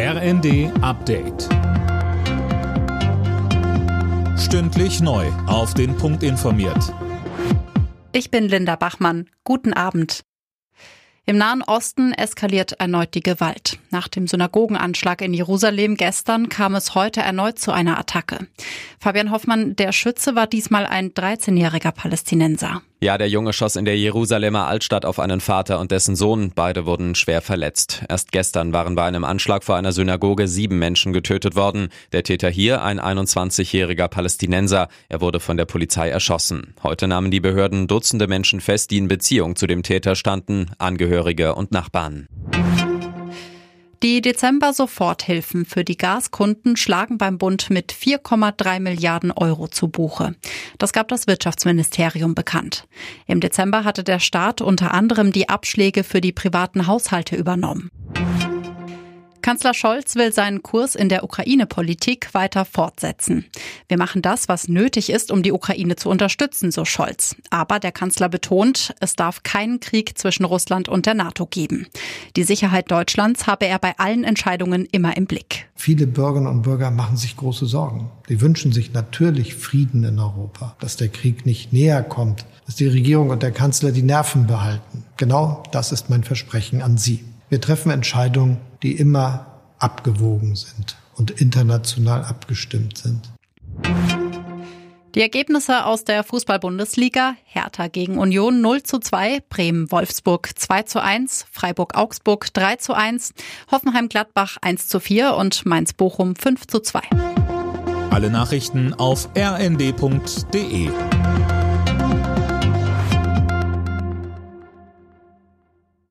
RND Update. Stündlich neu. Auf den Punkt informiert. Ich bin Linda Bachmann. Guten Abend. Im Nahen Osten eskaliert erneut die Gewalt. Nach dem Synagogenanschlag in Jerusalem gestern kam es heute erneut zu einer Attacke. Fabian Hoffmann, der Schütze war diesmal ein 13-jähriger Palästinenser. Ja, der Junge schoss in der Jerusalemer Altstadt auf einen Vater und dessen Sohn. Beide wurden schwer verletzt. Erst gestern waren bei einem Anschlag vor einer Synagoge sieben Menschen getötet worden. Der Täter hier ein 21-jähriger Palästinenser. Er wurde von der Polizei erschossen. Heute nahmen die Behörden Dutzende Menschen fest, die in Beziehung zu dem Täter standen, Angehörige und Nachbarn. Die Dezember-Soforthilfen für die Gaskunden schlagen beim Bund mit 4,3 Milliarden Euro zu Buche. Das gab das Wirtschaftsministerium bekannt. Im Dezember hatte der Staat unter anderem die Abschläge für die privaten Haushalte übernommen. Kanzler Scholz will seinen Kurs in der Ukraine-Politik weiter fortsetzen. Wir machen das, was nötig ist, um die Ukraine zu unterstützen, so Scholz. Aber der Kanzler betont, es darf keinen Krieg zwischen Russland und der NATO geben. Die Sicherheit Deutschlands habe er bei allen Entscheidungen immer im Blick. Viele Bürgerinnen und Bürger machen sich große Sorgen. Die wünschen sich natürlich Frieden in Europa, dass der Krieg nicht näher kommt, dass die Regierung und der Kanzler die Nerven behalten. Genau das ist mein Versprechen an Sie. Wir treffen Entscheidungen, die immer abgewogen sind und international abgestimmt sind. Die Ergebnisse aus der Fußball-Bundesliga: Hertha gegen Union 0 zu 2, Bremen-Wolfsburg 2 zu 1, Freiburg-Augsburg 3 zu 1, Hoffenheim-Gladbach 1 zu 4 und Mainz-Bochum 5 zu 2. Alle Nachrichten auf rnd.de